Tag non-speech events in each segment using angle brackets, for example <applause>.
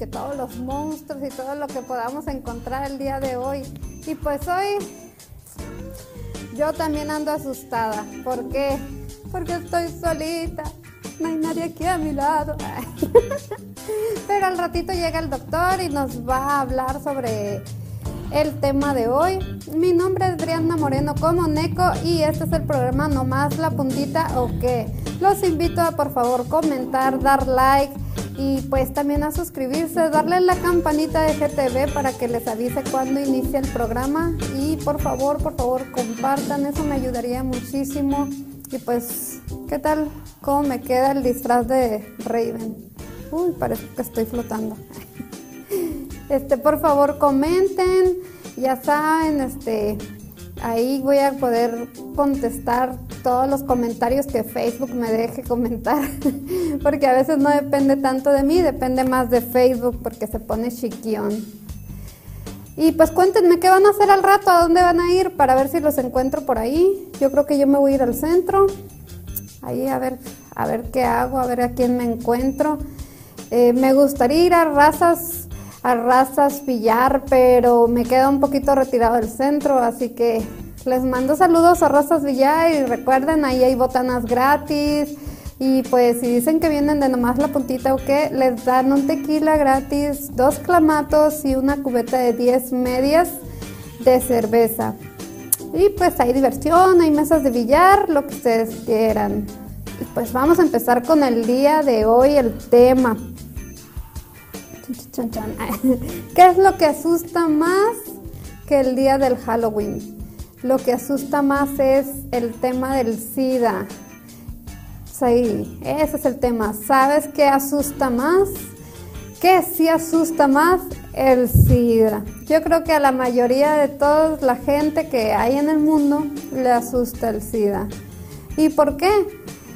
Que todos los monstruos y todo lo que podamos encontrar el día de hoy. Y pues hoy yo también ando asustada. ¿Por qué? Porque estoy solita. No hay nadie aquí a mi lado. <laughs> Pero al ratito llega el doctor y nos va a hablar sobre el tema de hoy. Mi nombre es Brianna Moreno como Neco y este es el programa Nomás la puntita o qué. Los invito a por favor comentar, dar like y pues también a suscribirse, darle la campanita de GTV para que les avise cuando inicie el programa y por favor, por favor compartan, eso me ayudaría muchísimo. Y pues, ¿qué tal? ¿Cómo me queda el disfraz de Raven? Uy, parece que estoy flotando. <laughs> Este, por favor, comenten. Ya saben, este, ahí voy a poder contestar todos los comentarios que Facebook me deje comentar. <laughs> porque a veces no depende tanto de mí, depende más de Facebook porque se pone chiquión. Y pues cuéntenme qué van a hacer al rato, a dónde van a ir para ver si los encuentro por ahí. Yo creo que yo me voy a ir al centro. Ahí a ver, a ver qué hago, a ver a quién me encuentro. Eh, me gustaría ir a razas a Razas Villar, pero me queda un poquito retirado del centro, así que les mando saludos a Razas Villar y recuerden, ahí hay botanas gratis. Y pues si dicen que vienen de nomás la puntita o qué, les dan un tequila gratis, dos clamatos y una cubeta de 10 medias de cerveza. Y pues hay diversión, hay mesas de billar, lo que ustedes quieran. Y pues vamos a empezar con el día de hoy, el tema. <laughs> ¿Qué es lo que asusta más que el día del Halloween? Lo que asusta más es el tema del SIDA. Sí, ese es el tema. ¿Sabes qué asusta más? ¿Qué sí asusta más? El SIDA. Yo creo que a la mayoría de toda la gente que hay en el mundo le asusta el SIDA. ¿Y por qué?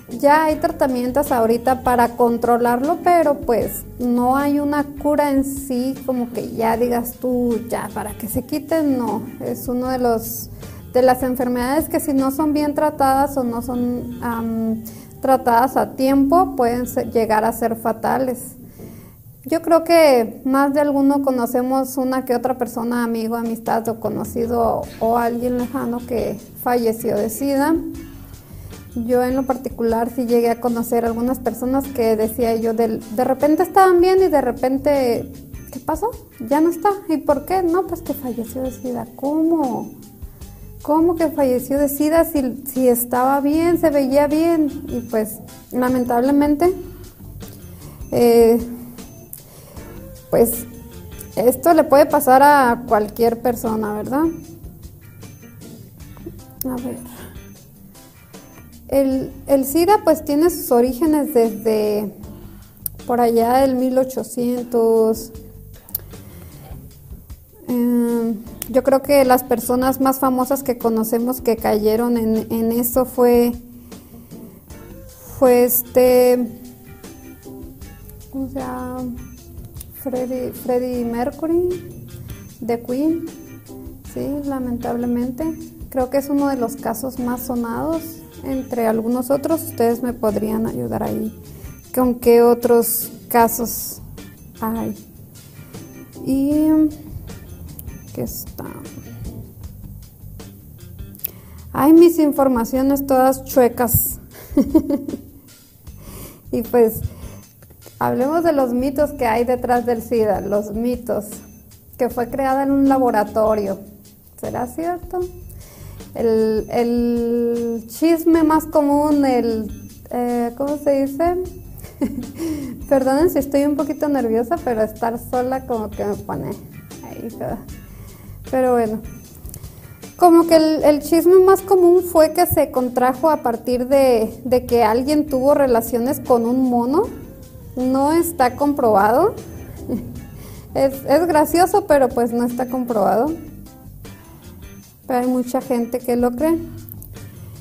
Ya hay tratamientos ahorita para controlarlo, pero pues no hay una cura en sí como que ya digas tú ya para que se quite, no. Es uno de los de las enfermedades que si no son bien tratadas o no son tratadas a tiempo pueden llegar a ser fatales. Yo creo que más de alguno conocemos una que otra persona, amigo, amistad o conocido o alguien lejano que falleció de SIDA. Yo en lo particular sí llegué a conocer algunas personas que decía yo, de, de repente estaban bien y de repente, ¿qué pasó? Ya no está. ¿Y por qué? No, pues que falleció de SIDA. ¿Cómo? ¿Cómo que falleció de SIDA si, si estaba bien, se veía bien? Y pues lamentablemente, eh, pues esto le puede pasar a cualquier persona, ¿verdad? A ver. El, SIDA pues tiene sus orígenes desde por allá del 1800. Eh, yo creo que las personas más famosas que conocemos que cayeron en, en eso fue, fue este, o sea, Freddie, Freddie Mercury de Queen, sí, lamentablemente. Creo que es uno de los casos más sonados entre algunos otros. Ustedes me podrían ayudar ahí. ¿Con qué otros casos hay? Y que está. Hay mis informaciones todas chuecas. <laughs> y pues hablemos de los mitos que hay detrás del SIDA, los mitos, que fue creada en un laboratorio. ¿Será cierto? El, el chisme más común, el, eh, ¿cómo se dice? <laughs> Perdonen si estoy un poquito nerviosa, pero estar sola como que me pone. Pero bueno, como que el, chisme más común fue que se contrajo a partir de, que alguien tuvo relaciones con un mono. No está comprobado. <laughs> Es, es, gracioso, pero pues no está comprobado. Pero hay mucha gente que lo cree.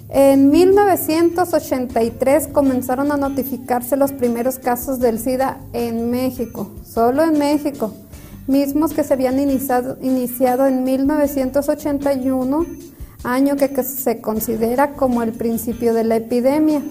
En 1983 comenzaron a notificarse los primeros casos del SIDA en México, solo en México mismos que se habían iniciado, iniciado en 1981, año que, se considera como el principio de la epidemia.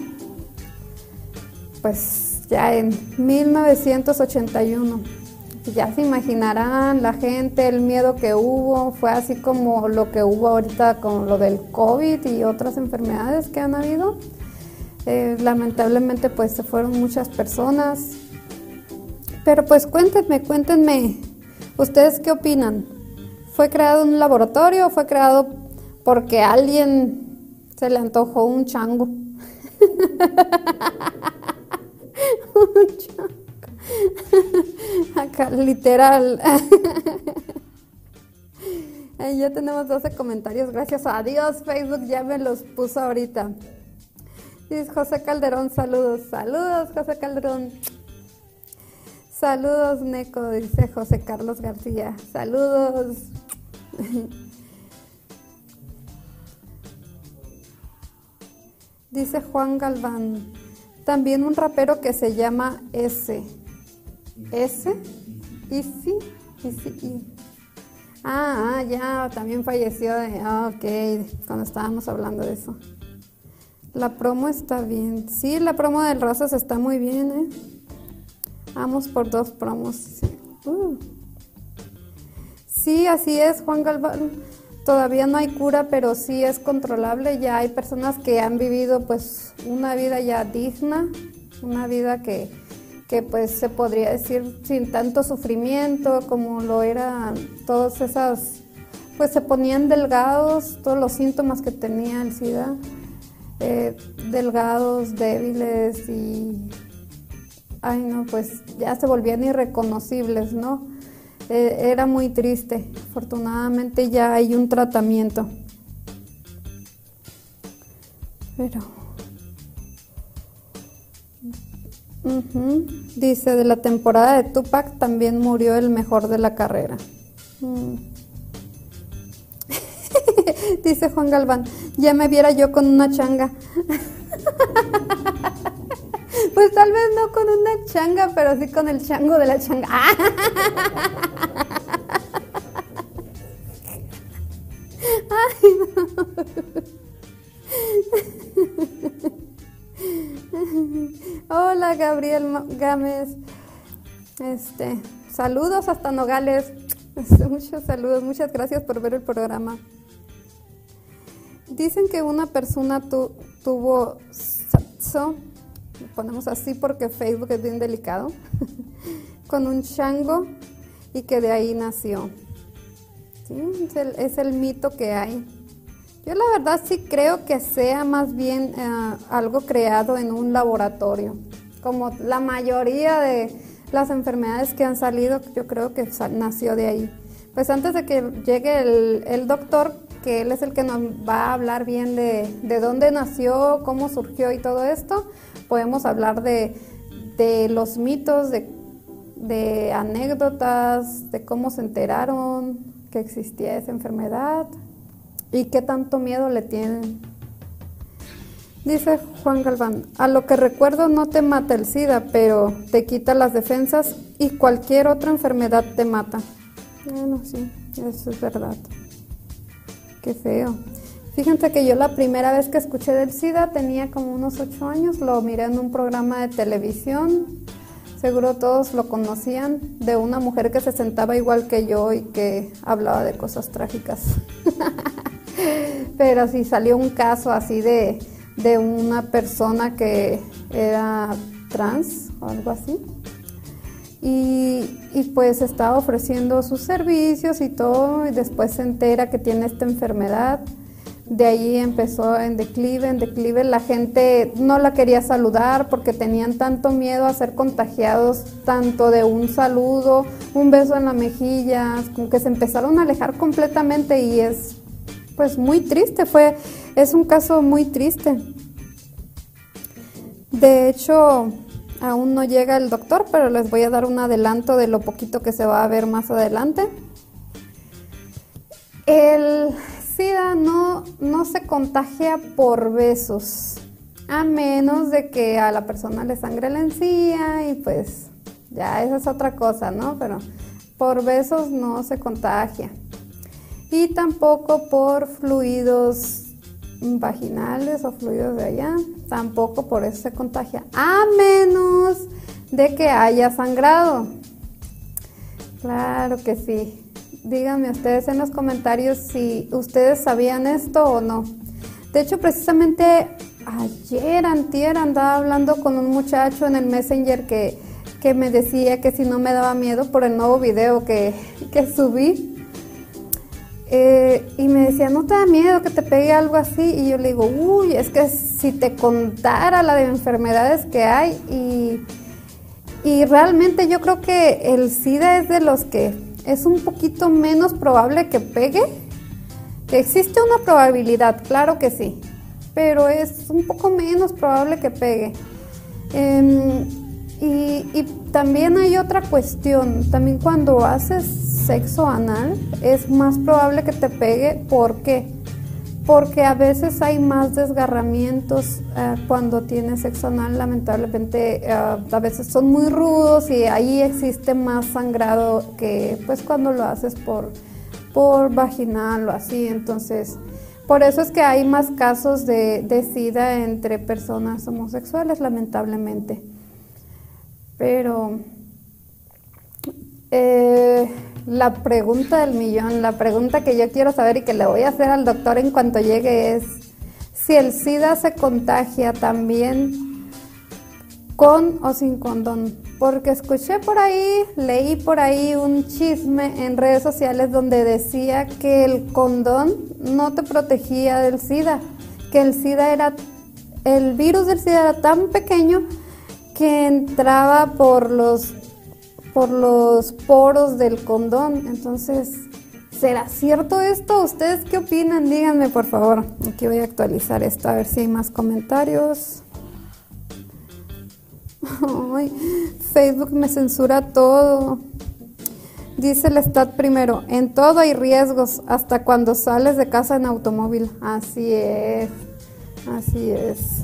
Pues ya en 1981. Ya se imaginarán la gente, el miedo que hubo, fue así como lo que hubo ahorita con lo del COVID y otras enfermedades que han habido. Eh, lamentablemente pues se fueron muchas personas. Pero pues cuéntenme, cuéntenme ¿Ustedes qué opinan? ¿Fue creado un laboratorio o fue creado porque a alguien se le antojó un chango? <laughs> un chango. <laughs> Acá, literal. <laughs> ya tenemos 12 comentarios. Gracias a Dios, Facebook ya me los puso ahorita. Dice José Calderón, saludos. Saludos, José Calderón. Saludos, Neco, dice José Carlos García. Saludos. <laughs> dice Juan Galván. También un rapero que se llama S. S. Easy. Easy. Ah, ah, ya, también falleció. Ah, ok, cuando estábamos hablando de eso. La promo está bien. Sí, la promo del Rosas está muy bien, ¿eh? Vamos por dos promos. Uh. Sí, así es, Juan Galván. Todavía no hay cura, pero sí es controlable. Ya hay personas que han vivido pues una vida ya digna, una vida que, que pues se podría decir sin tanto sufrimiento como lo eran todas esas, pues se ponían delgados, todos los síntomas que tenía el SIDA, eh, delgados, débiles y ay no, pues ya se volvían irreconocibles, ¿no? Eh, era muy triste. Afortunadamente ya hay un tratamiento. Pero... Dice, de la temporada de Tupac también murió el mejor de la carrera. Mm. <laughs> Dice Juan Galván, ya me viera yo con una changa. <laughs> Pues tal vez no con una changa, pero sí con el chango de la changa. <laughs> Ay, <laughs> Hola Gabriel Gámez. Este, saludos hasta Nogales. <laughs> Muchos saludos, muchas gracias por ver el programa. Dicen que una persona tuvo ponemos así porque Facebook es bien delicado, <laughs> con un chango y que de ahí nació. Es, el, mito que hay. Yo la verdad sí creo que sea más bien eh, algo creado en un laboratorio, como la mayoría de las enfermedades que han salido, yo creo que nació de ahí. Pues antes de que llegue el, el doctor, que él es el que nos va a hablar bien de, de dónde nació, cómo surgió y todo esto, podemos hablar de, los mitos, de, de anécdotas, de cómo se enteraron que existía esa enfermedad y qué tanto miedo le tienen. Dice Juan Galván, a lo que recuerdo no te mata el SIDA, pero te quita las defensas y cualquier otra enfermedad te mata. Bueno, sí, eso es verdad. Qué feo. Fíjense que yo la primera vez que escuché del SIDA tenía como unos ocho años, lo miré en un programa de televisión, seguro todos lo conocían, de una mujer que se sentaba igual que yo y que hablaba de cosas trágicas. <laughs> Pero sí salió un caso así de de una persona que era trans o algo así. Y, y, pues estaba ofreciendo sus servicios y todo, y después se entera que tiene esta enfermedad. De ahí empezó en declive, en declive. La gente no la quería saludar porque tenían tanto miedo a ser contagiados, tanto de un saludo, un beso en la mejilla, como que se empezaron a alejar completamente y es pues muy triste, fue, es un caso muy triste. De hecho, aún no llega el doctor, pero les voy a dar un adelanto de lo poquito que se va a ver más adelante. El SIDA no, no se contagia por besos, a menos de que a la persona le sangre la encía y pues ya esa es otra cosa, ¿no? Pero por besos no se contagia y tampoco por fluidos vaginales o fluidos de allá, tampoco por eso se contagia, a menos de que haya sangrado. Claro que sí. Díganme ustedes en los comentarios si ustedes sabían esto o no. De hecho, precisamente ayer, antier, andaba hablando con un muchacho en el Messenger que, que me decía que si no me daba miedo por el nuevo video que, que subí eh, y me decía, ¿no te da miedo que te pegue algo así? Y yo le digo, uy, es que si te contara la de enfermedades que hay y, y realmente yo creo que el SIDA es de los que es un poquito menos probable que pegue. Que existe una probabilidad, claro que sí, pero es un poco menos probable que pegue. Em, y, y también hay otra cuestión, también cuando haces sexo anal, es más probable que te pegue. ¿Por qué? Porque a veces hay más desgarramientos eh, cuando tienes sexo anal, lamentablemente eh, a veces son muy rudos y ahí existe más sangrado que pues cuando lo haces por, por vaginal o así. Entonces, por eso es que hay más casos de, de SIDA entre personas homosexuales, lamentablemente. Pero eh, la pregunta del millón, la pregunta que yo quiero saber y que le voy a hacer al doctor en cuanto llegue es si el SIDA se contagia también con o sin condón. Porque escuché por ahí, leí por ahí un chisme en redes sociales donde decía que el condón no te protegía del SIDA, que el SIDA era, el virus del SIDA era tan pequeño que entraba por los por los poros del condón. Entonces, ¿será cierto esto? ¿Ustedes qué opinan? Díganme, por favor. Aquí voy a actualizar esto, a ver si hay más comentarios. <laughs> Facebook me censura todo. Dice el Stat primero, en todo hay riesgos, hasta cuando sales de casa en automóvil. Así es, así es.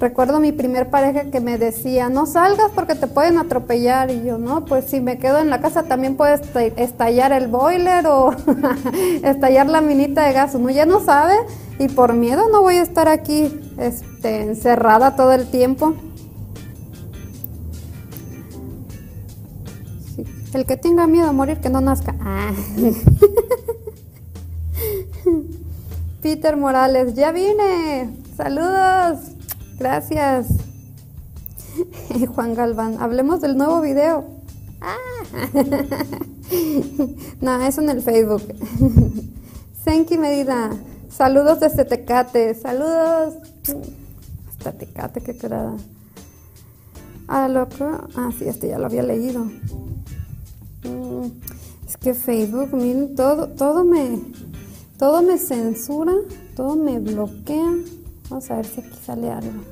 Recuerdo mi primer pareja que me decía, no salgas porque te pueden atropellar. Y yo, no, pues si me quedo en la casa también puede estallar el boiler o <laughs> estallar la minita de gas. Uno ya no sabe y por miedo no voy a estar aquí este, encerrada todo el tiempo. El que tenga miedo a morir, que no nazca. Ah. <laughs> Peter Morales, ya vine. Saludos. Gracias. <laughs> Juan Galván, hablemos del nuevo video. Ah. <laughs> no, eso en el Facebook. <laughs> Senki Medida, saludos desde Tecate, saludos. Hasta Tecate, qué curada. Ah, loco. Ah, sí, este ya lo había leído. Mm, es que Facebook, miren, todo, todo me, todo me censura, todo me bloquea. Vamos a ver si aquí sale algo.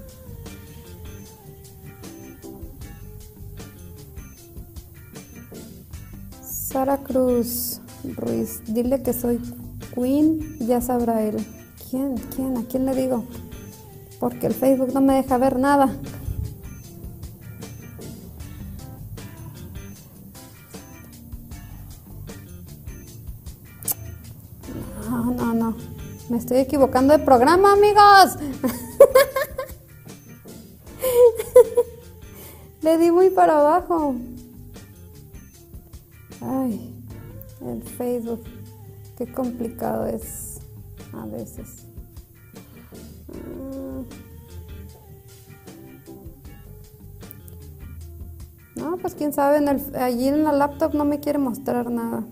Sara Cruz Ruiz, dile que soy Queen, ya sabrá él. ¿Quién? ¿Quién? ¿A quién le digo? Porque el Facebook no me deja ver nada. Me estoy equivocando de programa, amigos. <laughs> Le di muy para abajo. Ay, el Facebook. Qué complicado es a veces. Ah. No, pues quién sabe, en el, allí en la laptop no me quiere mostrar nada.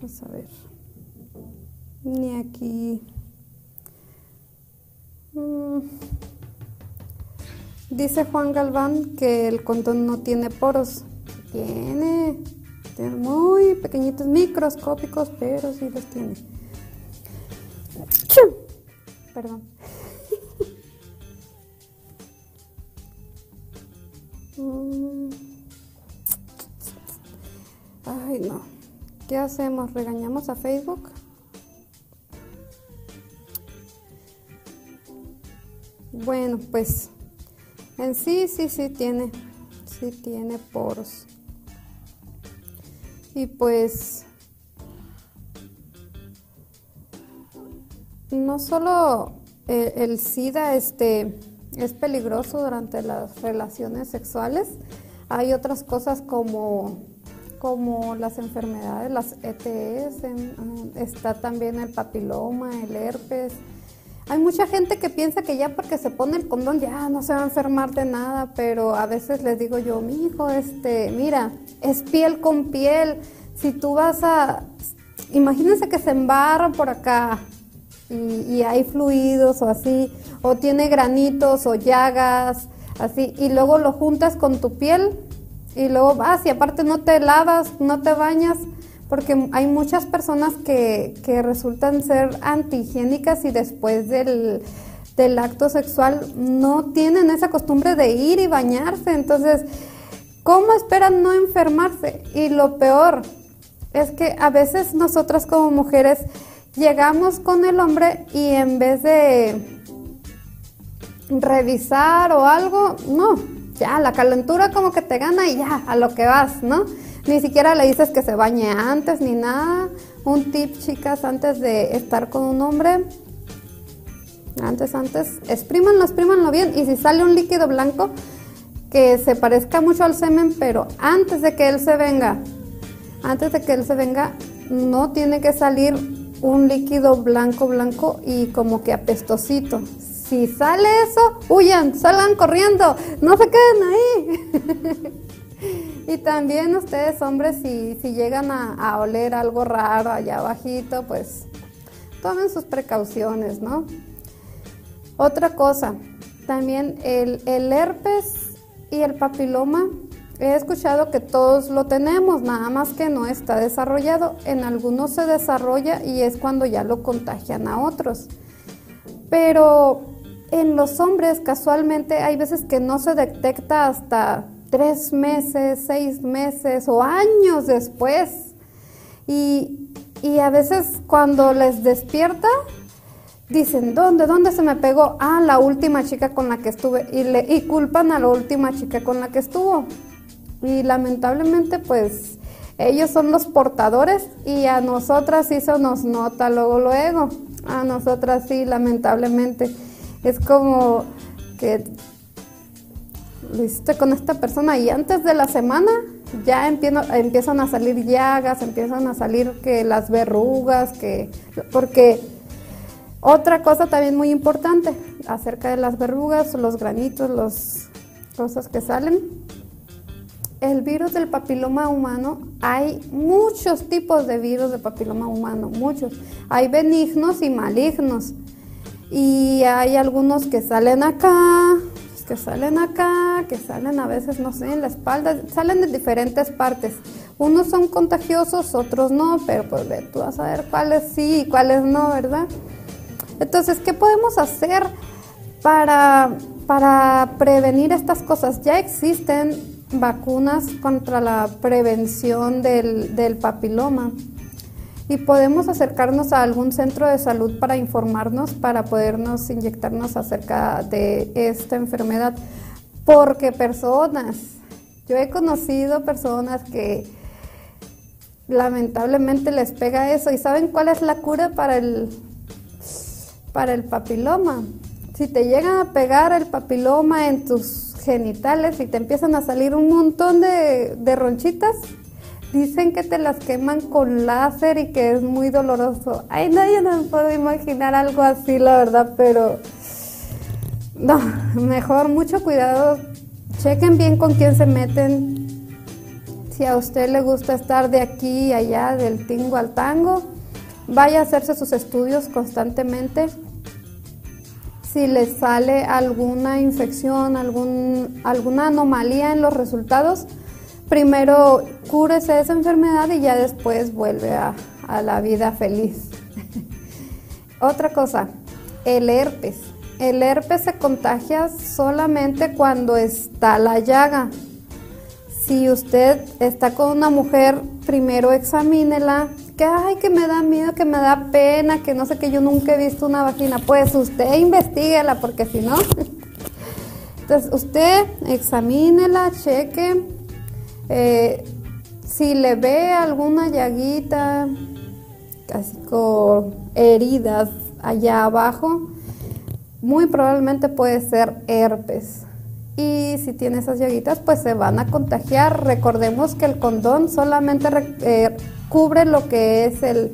Vamos a ver. Ni aquí. Mm. Dice Juan Galván que el condón no tiene poros. Tiene. Tiene muy pequeñitos, microscópicos, pero sí los tiene. ¡Chum! Perdón. <laughs> Mm. Ay, no. ¿Qué hacemos? ¿Regañamos a Facebook? Bueno, pues en sí, sí, sí tiene, sí tiene poros. Y pues no solo el, el SIDA este, es peligroso durante las relaciones sexuales, hay otras cosas como, como las enfermedades, las ETS, está también el papiloma, el herpes. Hay mucha gente que piensa que ya porque se pone el condón ya no se va a enfermar de nada, pero a veces les digo yo, mi hijo, este, mira, es piel con piel. Si tú vas a, imagínense que se embarra por acá y, y hay fluidos o así, o tiene granitos o llagas, así, y luego lo juntas con tu piel y luego vas y aparte no te lavas, no te bañas, porque hay muchas personas que, que resultan ser antihigiénicas y después del, del acto sexual no tienen esa costumbre de ir y bañarse. Entonces, ¿cómo esperan no enfermarse? Y lo peor es que a veces nosotras como mujeres llegamos con el hombre y en vez de revisar o algo, no, ya la calentura como que te gana y ya, a lo que vas, ¿no? Ni siquiera le dices que se bañe antes ni nada. Un tip, chicas, antes de estar con un hombre, antes, antes, exprímanlo, exprímanlo bien. Y si sale un líquido blanco que se parezca mucho al semen, pero antes de que él se venga, antes de que él se venga, no tiene que salir un líquido blanco, blanco y como que apestosito. Si sale eso, huyan, salgan corriendo, no se queden ahí. <laughs> y también ustedes, hombres, si, si llegan a, oler algo raro allá abajito, pues tomen sus precauciones, ¿no? Otra cosa, también el, el herpes y el papiloma, he escuchado que todos lo tenemos, nada más que no está desarrollado. En algunos se desarrolla y es cuando ya lo contagian a otros. Pero en los hombres casualmente hay veces que no se detecta hasta tres meses, seis meses o años después. Y, y a veces cuando les despierta, dicen, ¿dónde? ¿Dónde se me pegó? Ah, la última chica con la que estuve. Y, le, y culpan a la última chica con la que estuvo. Y lamentablemente, pues, ellos son los portadores y a nosotras sí se nos nota luego, luego. A nosotras sí, lamentablemente. Es como que lo hiciste con esta persona y antes de la semana ya empiezan a salir llagas, empiezan a salir que las verrugas, que porque otra cosa también muy importante acerca de las verrugas, los granitos, las cosas que salen. El virus del papiloma humano, hay muchos tipos de virus de papiloma humano, muchos. Hay benignos y malignos. Y hay algunos que salen acá, que salen acá, que salen a veces, no sé, en la espalda, salen de diferentes partes. Unos son contagiosos, otros no, pero pues ve, tú vas a ver cuáles sí y cuáles no, ¿verdad? Entonces, ¿qué podemos hacer para, para prevenir estas cosas? Ya existen vacunas contra la prevención del, del papiloma y podemos acercarnos a algún centro de salud para informarnos, para podernos inyectarnos acerca de esta enfermedad. Porque personas, yo he conocido personas que lamentablemente les pega eso y ¿saben cuál es la cura para el, para el papiloma? Si te llegan a pegar el papiloma en tus genitales y te empiezan a salir un montón de, de ronchitas, Dicen que te las queman con láser y que es muy doloroso. Ay, nadie nos puede imaginar algo así, la verdad, pero no, mejor mucho cuidado. Chequen bien con quién se meten. Si a usted le gusta estar de aquí y allá, del tingo al tango, vaya a hacerse sus estudios constantemente. Si le sale alguna infección, algún, alguna anomalía en los resultados, primero cúrese esa enfermedad y ya después vuelve a, la vida feliz. <laughs> Otra cosa, el herpes. El herpes se contagia solamente cuando está la llaga. Si usted está con una mujer, primero examínela. Que ay, que me da miedo, que me da pena, que no sé que yo nunca he visto una vagina. Pues usted investiguela, porque si no. <laughs> Entonces usted examínela, cheque eh, si le ve alguna llaguita, casi con heridas allá abajo, muy probablemente puede ser herpes. Y si tiene esas llaguitas, pues se van a contagiar. Recordemos que el condón solamente eh, cubre lo que es el,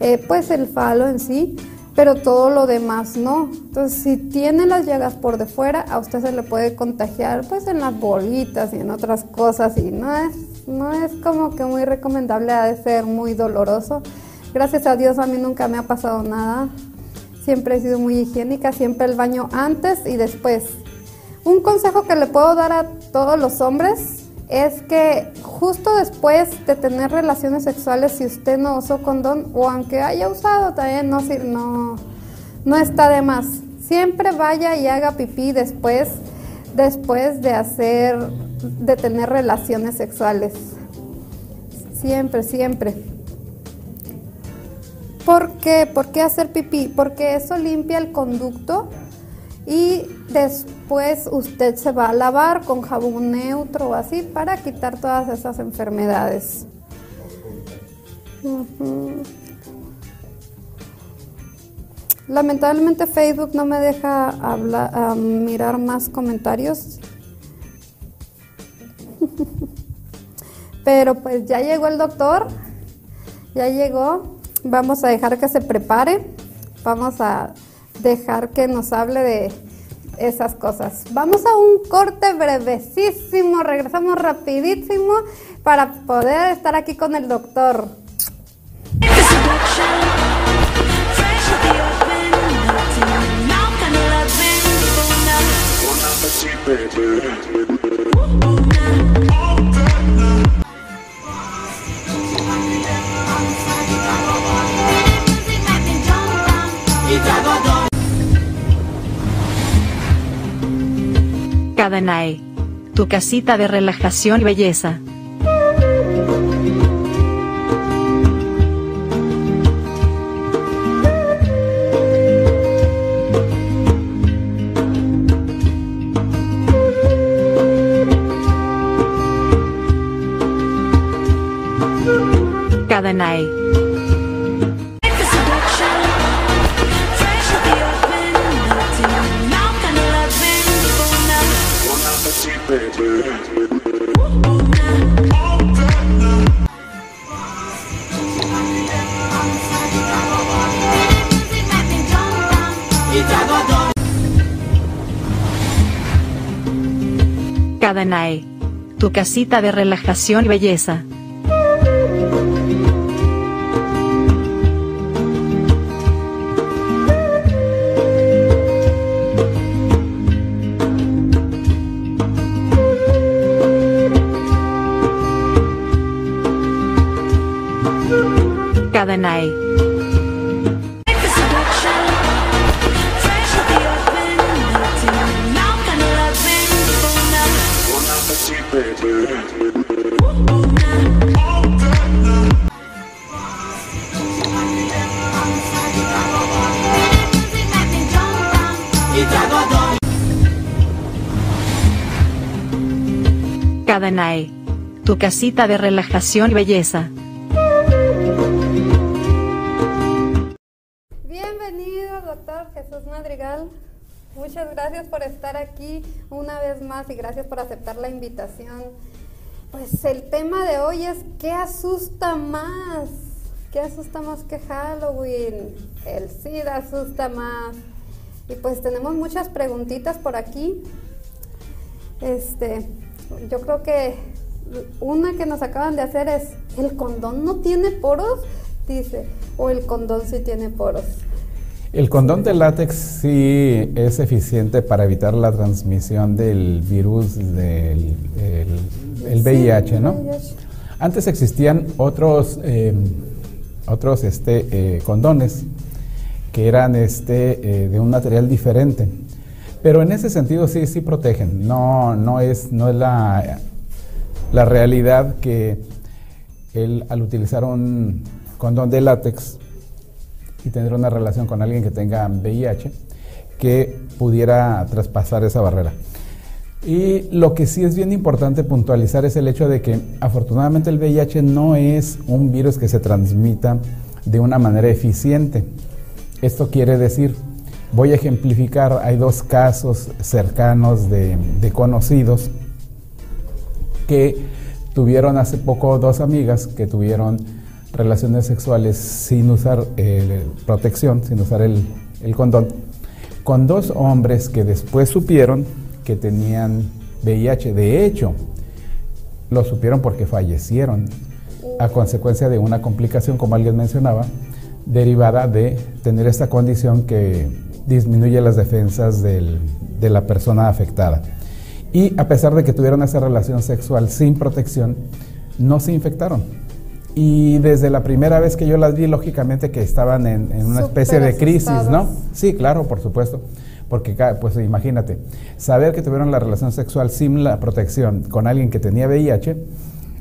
eh, pues el falo en sí, pero todo lo demás no. Entonces, si tiene las llagas por de fuera, a usted se le puede contagiar pues en las bolitas y en otras cosas y no es, no es como que muy recomendable, ha de ser muy doloroso. Gracias a Dios a mí nunca me ha pasado nada. Siempre he sido muy higiénica, siempre el baño antes y después. Un consejo que le puedo dar a todos los hombres es que justo después de tener relaciones sexuales, si usted no usó condón o aunque haya usado, también no, no, no está de más. Siempre vaya y haga pipí después, después de hacer, de tener relaciones sexuales. Siempre, siempre. ¿Por qué? ¿Por qué hacer pipí? Porque eso limpia el conducto y después usted se va a lavar con jabón neutro o así para quitar todas esas enfermedades. Lamentablemente Facebook no me deja hablar, mirar más comentarios. <laughs> Pero pues ya llegó el doctor, ya llegó. Vamos a dejar que se prepare. Vamos a dejar que nos hable de esas cosas. Vamos a un corte brevesísimo, regresamos rapidísimo para poder estar aquí con el doctor. Tu casita de relajación y belleza. Cadanae. Tu casita de relajación y belleza. Casita de relajación y belleza. Bienvenido, doctor Jesús Madrigal. Muchas gracias por estar aquí una vez más y gracias por aceptar la invitación. Pues el tema de hoy es ¿qué asusta más? ¿Qué asusta más que Halloween? El SIDA asusta más. Y pues tenemos muchas preguntitas por aquí. Este, yo creo que una que nos acaban de hacer es, ¿el condón no tiene poros? Dice, o el condón sí tiene poros. El condón de látex sí es eficiente para evitar la transmisión del virus del el, VIH, ¿no? Antes existían otros, em, otros este, eh, condones que eran este, eh, de un material diferente. Pero en ese sentido sí, sí protegen. No, no es, no es la, la realidad que él, al utilizar un condón de látex y tener una relación con alguien que tenga VIH, que pudiera traspasar esa barrera. Y lo que sí es bien importante puntualizar es el hecho de que afortunadamente el VIH no es un virus que se transmita de una manera eficiente. Esto quiere decir, voy a ejemplificar, hay dos casos cercanos de, conocidos que tuvieron hace poco dos amigas que tuvieron relaciones sexuales sin usar eh, protección, sin usar el, el condón, con dos hombres que después supieron que tenían VIH. De hecho, lo supieron porque fallecieron a consecuencia de una complicación, como alguien mencionaba, derivada de tener esta condición que disminuye las defensas de la persona afectada. Y a pesar de que tuvieron esa relación sexual sin protección, no se infectaron. Y desde la primera vez que yo las vi, lógicamente que estaban en, una especie de crisis, ¿no? Sí, claro, por supuesto. Porque, pues imagínate, saber que tuvieron la relación sexual sin la protección con alguien que tenía VIH,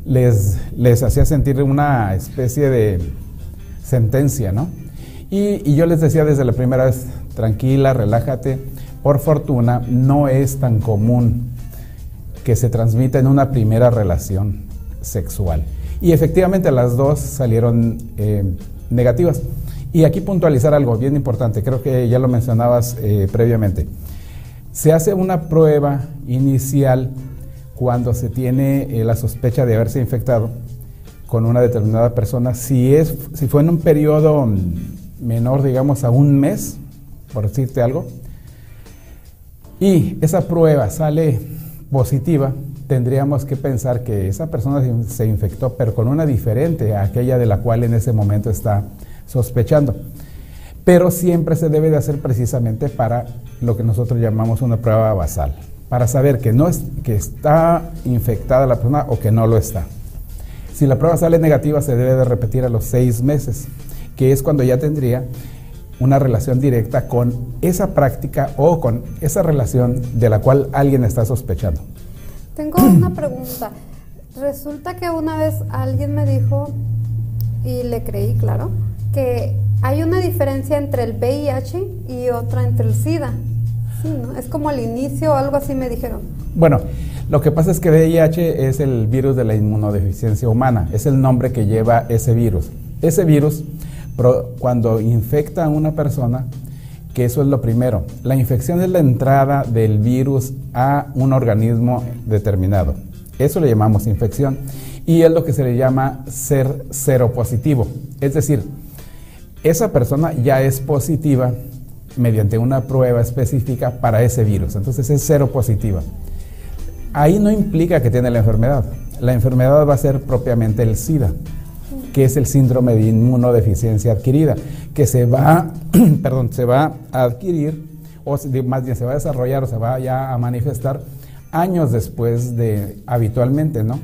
les, les hacía sentir una especie de sentencia, ¿no? Y, yo les decía desde la primera vez, tranquila, relájate. Por fortuna, no es tan común que se transmita en una primera relación sexual. Y efectivamente las dos salieron eh, negativas. Y aquí puntualizar algo bien importante, creo que ya lo mencionabas eh, previamente. Se hace una prueba inicial cuando se tiene eh, la sospecha de haberse infectado con una determinada persona, si, es, si fue en un periodo menor, digamos, a un mes, por decirte algo, y esa prueba sale positiva, tendríamos que pensar que esa persona se infectó, pero con una diferente a aquella de la cual en ese momento está sospechando. Pero siempre se debe de hacer precisamente para lo que nosotros llamamos una prueba basal, para saber que, no es, que está infectada la persona o que no lo está. Si la prueba sale negativa, se debe de repetir a los seis meses, que es cuando ya tendría una relación directa con esa práctica o con esa relación de la cual alguien está sospechando. Tengo <clears throat> una pregunta. Resulta que una vez alguien me dijo, y le creí, claro, que hay una diferencia entre el VIH y otra entre el SIDA. Sí, ¿no? Es como el inicio o algo así me dijeron. Bueno, lo que pasa es que VIH es el virus de la inmunodeficiencia humana, es el nombre que lleva ese virus. Ese virus, cuando infecta a una persona, que eso es lo primero, la infección es la entrada del virus a un organismo determinado. Eso le llamamos infección y es lo que se le llama ser seropositivo. Es decir, esa persona ya es positiva mediante una prueba específica para ese virus. Entonces es seropositiva ahí no implica que tiene la enfermedad. La enfermedad va a ser propiamente el SIDA, que es el síndrome de inmunodeficiencia adquirida, que se va, <clears throat> perdón, se va a adquirir, o más bien se va a desarrollar o se va ya a manifestar años después de, habitualmente, ¿no?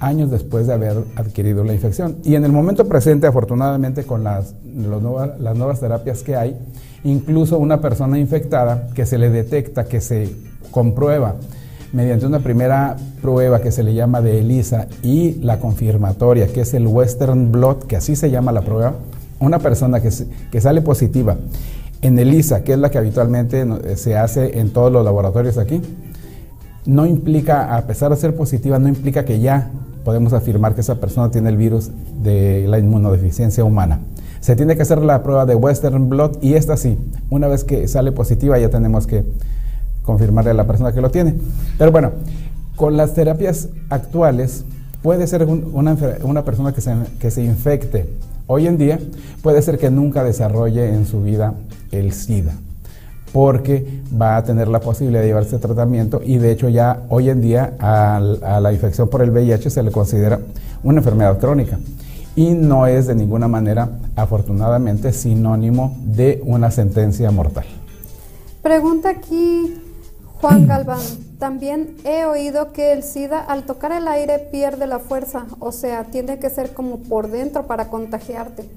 Años después de haber adquirido la infección. Y en el momento presente, afortunadamente, con las, las nuevas terapias que hay, incluso una persona infectada que se le detecta, que se comprueba mediante una primera prueba que se le llama de ELISA y la confirmatoria, que es el Western Blot, que así se llama la prueba, una persona que, que sale positiva en ELISA, que es la que habitualmente se hace en todos los laboratorios aquí, no implica, a pesar de ser positiva, no implica que ya podemos afirmar que esa persona tiene el virus de la inmunodeficiencia humana. Se tiene que hacer la prueba de Western Blot y esta sí, una vez que sale positiva ya tenemos que confirmarle a la persona que lo tiene. Pero bueno, con las terapias actuales puede ser una, persona que se, que se infecte. Hoy en día puede ser que nunca desarrolle en su vida el SIDA porque va a tener la posibilidad de llevarse tratamiento y de hecho ya hoy en día a, la infección por el VIH se le considera una enfermedad crónica y no es de ninguna manera, afortunadamente, sinónimo de una sentencia mortal. Pregunta aquí Juan Galván. También he oído que el SIDA al tocar el aire pierde la fuerza, o sea, tiene que ser como por dentro para contagiarte.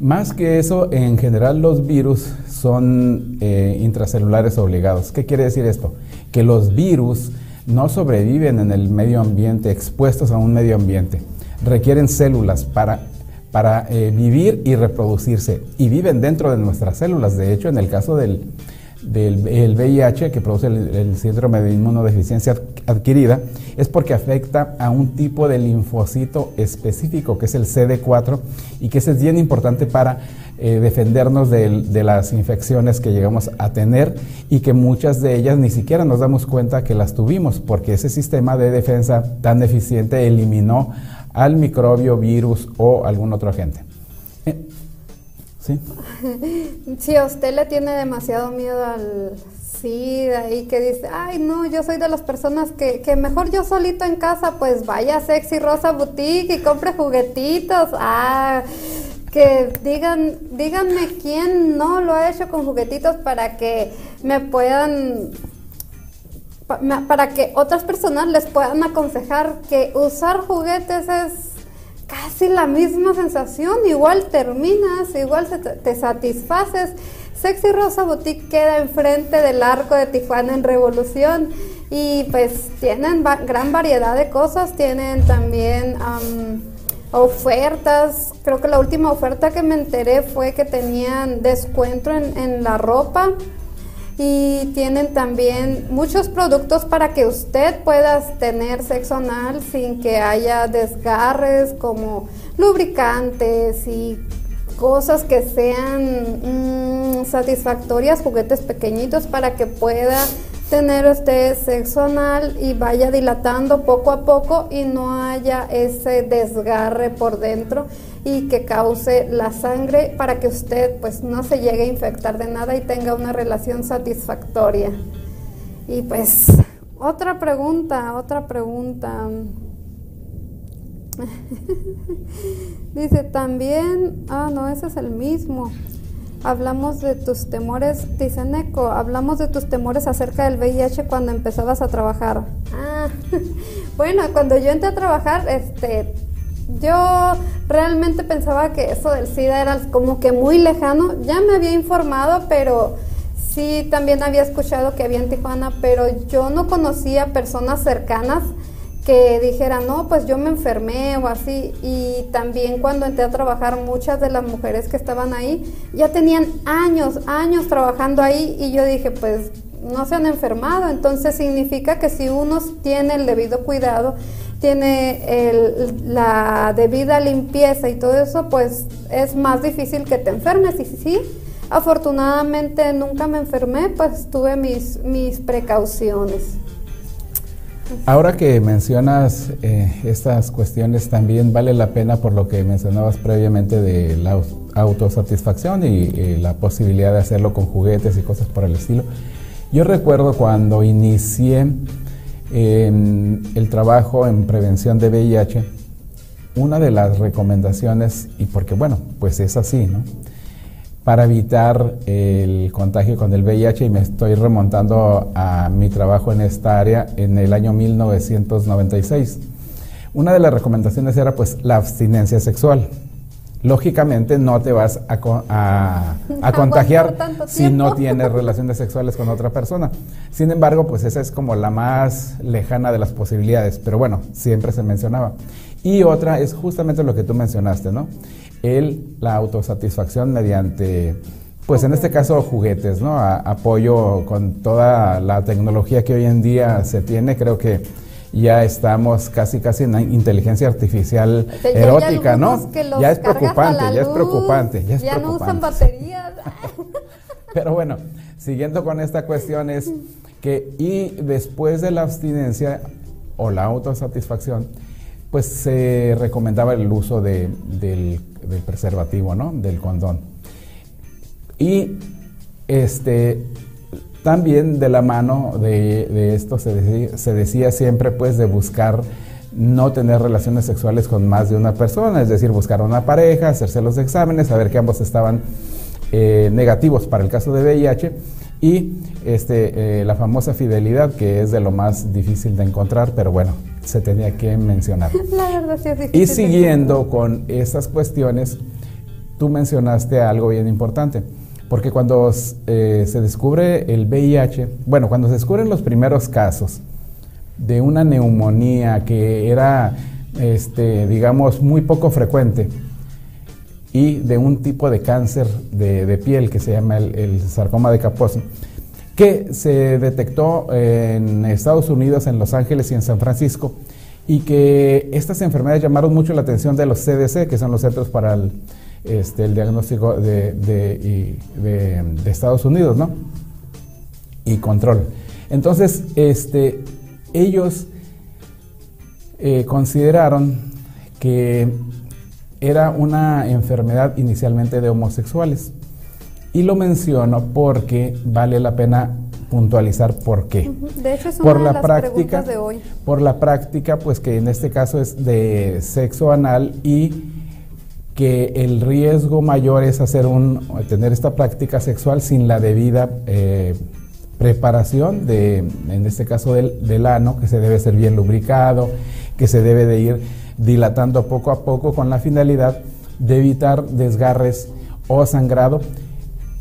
Más que eso, en general los virus son eh, intracelulares obligados. ¿Qué quiere decir esto? Que los virus no sobreviven en el medio ambiente, expuestos a un medio ambiente. Requieren células para, para eh, vivir y reproducirse y viven dentro de nuestras células. De hecho, en el caso del, del VIH que produce el, síndrome de inmunodeficiencia adquirida es porque afecta a un tipo de linfocito específico que es el CD4 y que ese es bien importante para eh, defendernos de, de, las infecciones que llegamos a tener y que muchas de ellas ni siquiera nos damos cuenta que las tuvimos porque ese sistema de defensa tan eficiente eliminó al microbio, virus o algún otro agente. <laughs> Si a usted le tiene demasiado miedo al SIDA y que dice, ay no, yo soy de las personas que, que mejor yo solito en casa, pues vaya a Sexy Rosa Boutique y compre juguetitos. Ah, que digan, díganme quién no lo ha hecho con juguetitos para que me puedan para que otras personas les puedan aconsejar que usar juguetes es casi la misma sensación, igual terminas, igual te satisfaces. Sexy Rosa Boutique queda enfrente del arco de Tijuana en Revolución y pues tienen gran variedad de cosas, tienen también ofertas, creo que la última oferta que me enteré fue que tenían descuento en, en la ropa y tienen también muchos productos para que usted pueda tener sexo anal sin que haya desgarres como lubricantes y cosas que sean mm, satisfactorias, juguetes pequeñitos para que pueda tener usted sexo anal y vaya dilatando poco a poco y no haya ese desgarre por dentro y que cause la sangre para que usted pues no se llegue a infectar de nada y tenga una relación satisfactoria. Y pues otra pregunta, otra pregunta. <laughs> Dice también, ah no, ese es el mismo. Hablamos de tus temores, dice Neko, hablamos de tus temores acerca del VIH cuando empezabas a trabajar. Ah, <laughs> bueno, cuando yo entré a trabajar, este, yo realmente pensaba que eso del SIDA era como que muy lejano. Ya me había informado, pero sí también había escuchado que había en Tijuana, pero yo no conocía personas cercanas que dijeran, no, pues yo me enfermé o así. Y también cuando entré a trabajar, muchas de las mujeres que estaban ahí ya tenían años, años trabajando ahí y yo dije, pues no se han enfermado. Entonces significa que si uno tiene el debido cuidado, tiene la debida limpieza y todo eso, pues es más difícil que te enfermes. Y sí, afortunadamente nunca me enfermé, pues tuve mis, mis precauciones. Ahora que mencionas eh, estas cuestiones, también vale la pena por lo que mencionabas previamente de la autosatisfacción y, la posibilidad de hacerlo con juguetes y cosas por el estilo. Yo recuerdo cuando inicié em, el trabajo en prevención de VIH, una de las recomendaciones, y porque bueno, pues es así, ¿no? Para evitar el contagio con el VIH y me estoy remontando a mi trabajo en esta área en el año 1996. Una de las recomendaciones era pues la abstinencia sexual. Lógicamente no te vas a, <laughs> contagiar si no tienes relaciones sexuales con otra persona. Sin embargo, pues esa es como la más lejana de las posibilidades, pero bueno, siempre se mencionaba. Y otra es justamente lo que tú mencionaste, ¿no? El, la autosatisfacción mediante pues en este caso juguetes, ¿no? apoyo con toda la tecnología que hoy en día se tiene, creo que ya estamos casi casi en inteligencia artificial erótica, ¿no? ya es preocupante, ya es preocupante, ya, no usan baterías. <laughs> Pero bueno, siguiendo con esta cuestión es que y después de la abstinencia o la autosatisfacción, pues se recomendaba el uso de, del, del preservativo, ¿no? Del condón. Y este, también de la mano de, esto se decía, siempre pues de buscar no tener relaciones sexuales con más de una persona, es decir, buscar una pareja, hacerse los exámenes, saber que ambos estaban eh, negativos para el caso de VIH y este, eh, la famosa fidelidad que es de lo más difícil de encontrar, pero bueno, se tenía que mencionar. <laughs> La verdad sí es difícil y siguiendo con estas cuestiones, tú mencionaste algo bien importante porque cuando eh, se descubre el VIH, bueno, cuando se descubren los primeros casos de una neumonía que era, este, digamos, muy poco frecuente y de un tipo de cáncer de, piel que se llama el, sarcoma de Kaposi, que se detectó en Estados Unidos, en Los Ángeles y en San Francisco, y que estas enfermedades llamaron mucho la atención de los CDC, que son los Centros para el este, diagnóstico de, de, Estados Unidos, ¿no? Y control. Entonces, este, ellos eh, consideraron que era una enfermedad inicialmente de homosexuales. Y lo menciono porque vale la pena puntualizar por qué. De hecho, es una por la las práctica de hoy. Por la práctica, pues que en este caso es de sexo anal y que el riesgo mayor es hacer un, tener esta práctica sexual sin la debida eh, preparación, de, en este caso del, del, ano, que se debe ser bien lubricado, que se debe de ir dilatando poco a poco con la finalidad de evitar desgarres o sangrado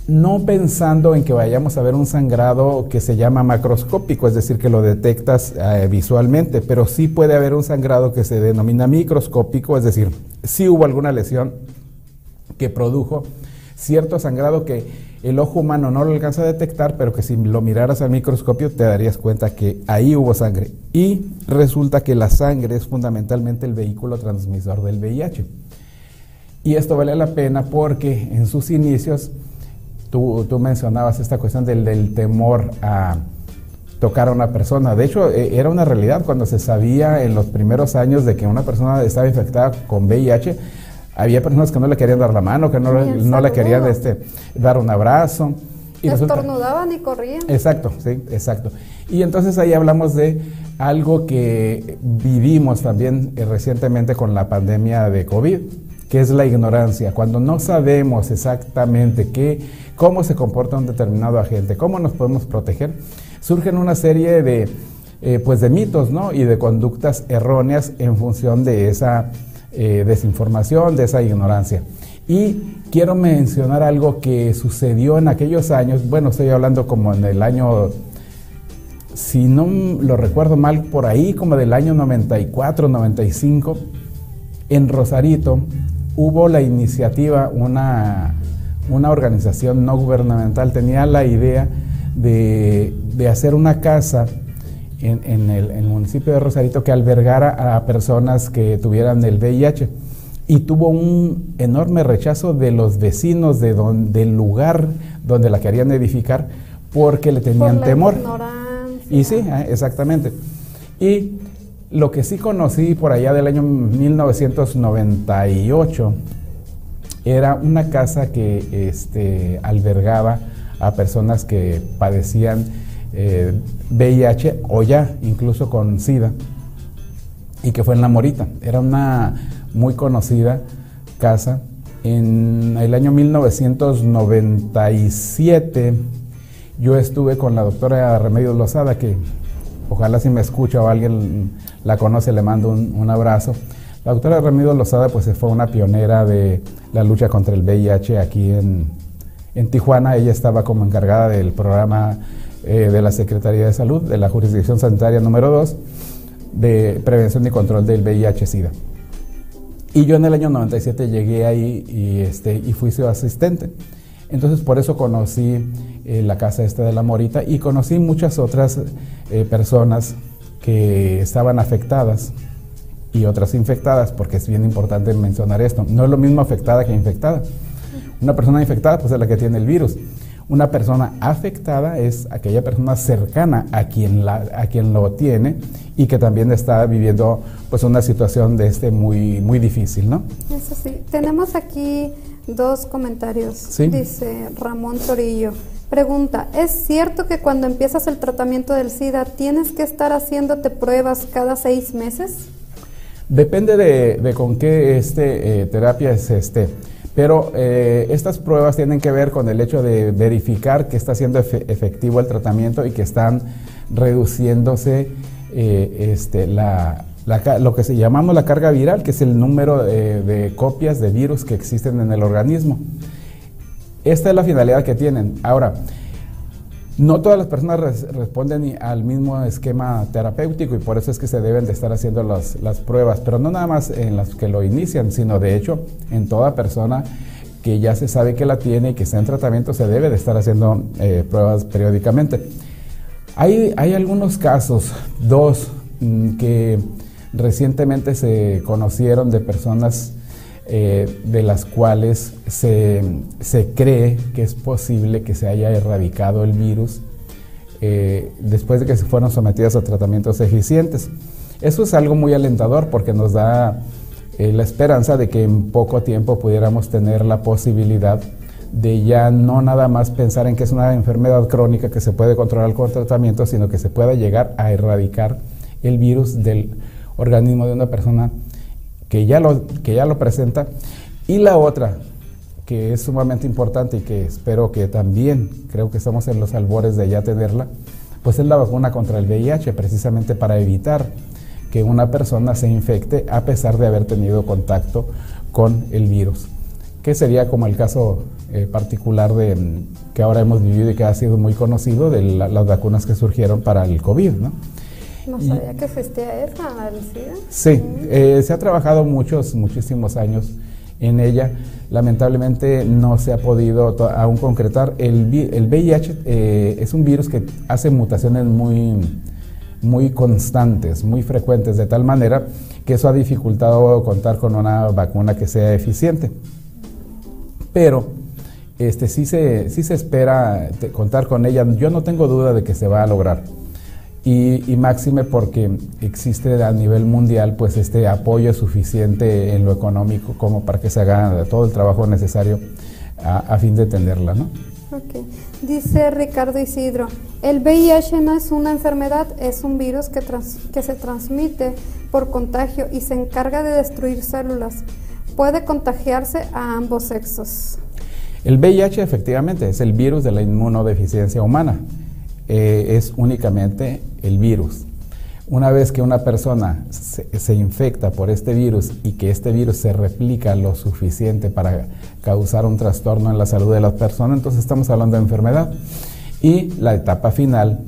no pensando en que vayamos a ver un sangrado que se llama macroscópico, es decir, que lo detectas eh, visualmente, pero sí puede haber un sangrado que se denomina microscópico, es decir, sí hubo alguna lesión que produjo cierto sangrado que el ojo humano no lo alcanza a detectar, pero que si lo miraras al microscopio te darías cuenta que ahí hubo sangre. Y resulta que la sangre es fundamentalmente el vehículo transmisor del VIH. Y esto vale la pena porque en sus inicios Tú, mencionabas esta cuestión del, temor a tocar a una persona. De hecho, e, era una realidad cuando se sabía en los primeros años de que una persona estaba infectada con VIH. Había personas que no le querían dar la mano, que no, no le querían este, dar un abrazo. Y Estornudaban y corrían. Exacto, sí, exacto. Y entonces ahí hablamos de algo que vivimos también eh, recientemente con la pandemia de COVID, que es la ignorancia. Cuando no sabemos exactamente qué cómo se comporta un determinado agente, cómo nos podemos proteger, surgen una serie de, eh, pues de mitos ¿no? y de conductas erróneas en función de esa eh, desinformación, de esa ignorancia. Y quiero mencionar algo que sucedió en aquellos años, bueno, estoy hablando como en el año, si no lo recuerdo mal, por ahí como del año 94, 95, en Rosarito hubo la iniciativa, una una organización no gubernamental tenía la idea de, hacer una casa en, el, municipio de Rosarito que albergara a personas que tuvieran el VIH y tuvo un enorme rechazo de los vecinos de del lugar donde la querían edificar porque le tenían temor. Y sí, ah, exactamente. Y lo que sí conocí por allá del año 1998 era una casa que este, albergaba a personas que padecían VIH eh, o ya incluso con SIDA y que fue en La Morita. Era una muy conocida casa. En el año 1997 yo estuve con la doctora Remedios Lozada, que ojalá si me escucha o alguien la conoce le mando un abrazo. La doctora Ramiro Lozada pues fue una pionera de la lucha contra el VIH aquí en, Tijuana. Ella estaba como encargada del programa eh, de la Secretaría de Salud de la Jurisdicción Sanitaria número 2 de prevención y control del VIH-Sida. Y yo en el año 97 llegué ahí y, este, y fui su asistente. Entonces por eso conocí eh, la casa esta de la Morita y conocí muchas otras eh, personas que estaban afectadas y otras infectadas, porque es bien importante mencionar esto. No es lo mismo afectada que infectada. Una persona infectada pues es la que tiene el virus. Una persona afectada es aquella persona cercana a quien, la, a quien lo tiene y que también está viviendo pues una situación de este muy, muy difícil, ¿no? Eso sí. Tenemos aquí dos comentarios. Dice Ramón Torillo. Pregunta, ¿es cierto que cuando empiezas el tratamiento del SIDA tienes que estar haciéndote pruebas cada seis meses? Depende de, con qué este, eh, terapia se esté. Pero eh, estas pruebas tienen que ver con el hecho de verificar que está siendo efectivo el tratamiento y que están reduciéndose eh, este, la, lo que se llamamos la carga viral, que es el número de copias de virus que existen en el organismo. Esta es la finalidad que tienen. Ahora, no todas las personas responden al mismo esquema terapéutico y por eso es que se deben de estar haciendo las, pruebas, pero no nada más en las que lo inician, sino de hecho en toda persona que ya se sabe que la tiene y que está en tratamiento se debe de estar haciendo eh, pruebas periódicamente. Hay, hay algunos casos, dos, mm, que recientemente se conocieron de personas eh, de las cuales se, cree que es posible que se haya erradicado el virus eh, después de que se fueron sometidas a tratamientos eficientes. Eso es algo muy alentador porque nos da eh, la esperanza de que en poco tiempo pudiéramos tener la posibilidad de ya no nada más pensar en que es una enfermedad crónica que se puede controlar con tratamiento, sino que se pueda llegar a erradicar el virus del organismo de una persona que ya lo, que ya lo presenta. Y la otra, que es sumamente importante y que espero que también creo que estamos en los albores de ya tenerla, pues es la vacuna contra el VIH, precisamente para evitar que una persona se infecte a pesar de haber tenido contacto con el virus, que sería como el caso eh, particular de que ahora hemos vivido y que ha sido muy conocido de las vacunas que surgieron para el COVID, ¿no? No sabía que existía esa, Lucía. Sí, eh, se ha trabajado muchos, muchísimos años en ella. Lamentablemente no se ha podido aún concretar. El, el VIH eh, es un virus que hace mutaciones muy, muy constantes, muy frecuentes, de tal manera que eso ha dificultado contar con una vacuna que sea eficiente. Pero este, sí, se, sí se espera contar con ella. Yo no tengo duda de que se va a lograr y, máxime porque existe a nivel mundial pues este apoyo suficiente en lo económico como para que se haga todo el trabajo necesario a, fin de tenerla, ¿no? Okay. Dice Ricardo Isidro, el VIH no es una enfermedad, es un virus que, que se transmite por contagio y se encarga de destruir células. Puede contagiarse a ambos sexos. El VIH efectivamente es el virus de la inmunodeficiencia humana. Eh, es únicamente el virus. Una vez que una persona se, infecta por este virus y que este virus se replica lo suficiente para causar un trastorno en la salud de la persona, entonces estamos hablando de enfermedad. Y la etapa final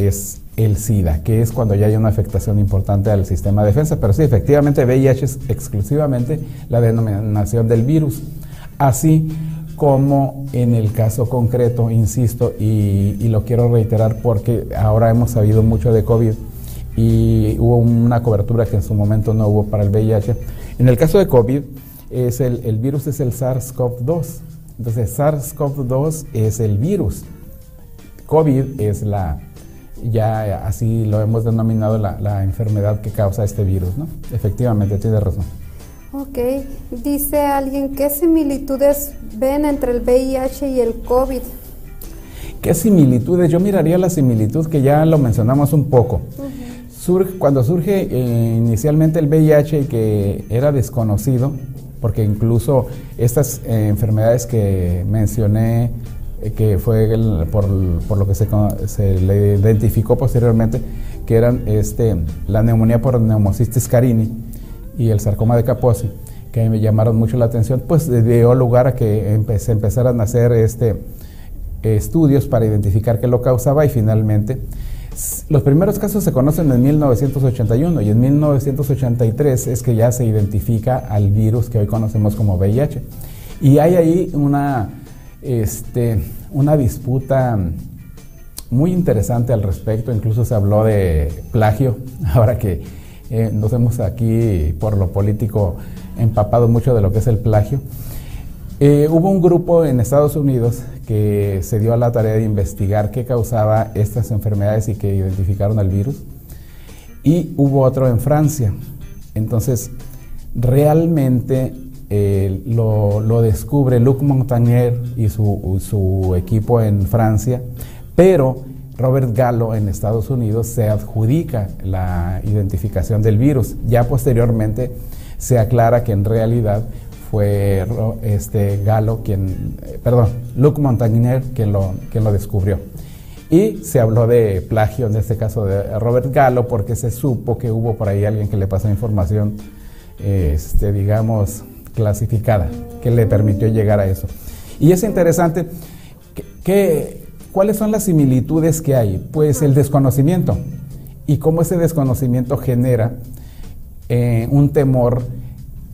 es el SIDA, que es cuando ya hay una afectación importante al sistema de defensa. Pero sí, efectivamente, VIH es exclusivamente la denominación del virus. Así como en el caso concreto, insisto, y, lo quiero reiterar porque ahora hemos sabido mucho de COVID y hubo una cobertura que en su momento no hubo para el VIH. En el caso de COVID, es el, virus es el SARS-CoV-2. Entonces, SARS-CoV-2 es el virus. COVID es la, ya así lo hemos denominado la, enfermedad que causa este virus, ¿no? Efectivamente, tiene razón. Ok, dice alguien, ¿qué similitudes ven entre el VIH y el COVID? ¿Qué similitudes? Yo miraría la similitud que ya lo mencionamos un poco. cuando surge eh, inicialmente el VIH y que era desconocido, porque incluso estas eh, enfermedades que mencioné, eh, que fue por, lo que se, se, le identificó posteriormente, que eran este, la neumonía por neumocistis carini, y el sarcoma de Kaposi, que me llamaron mucho la atención, pues dio lugar a que se empezaran a hacer este, estudios para identificar qué lo causaba y finalmente los primeros casos se conocen en 1981 y en 1983 es que ya se identifica al virus que hoy conocemos como VIH. Y hay ahí una este, una disputa muy interesante al respecto, incluso se habló de plagio, <laughs> ahora que eh, nos hemos aquí por lo político empapado mucho de lo que es el plagio. Eh, hubo un grupo en Estados Unidos que se dio a la tarea de investigar qué causaba estas enfermedades y que identificaron al virus. Y hubo otro en Francia. Entonces, realmente eh, lo, descubre Luc Montagnier y su, su equipo en Francia, pero Robert Gallo en Estados Unidos se adjudica la identificación del virus. Ya posteriormente se aclara que en realidad fue este Gallo quien, eh, perdón, Luc Montagnier quien lo, quien lo descubrió. Y se habló de plagio, en este caso de Robert Gallo, porque se supo que hubo por ahí alguien que le pasó información, este, digamos, clasificada, que le permitió llegar a eso. Y es interesante que ¿Cuáles son las similitudes que hay? Pues el desconocimiento y cómo ese desconocimiento genera eh, un temor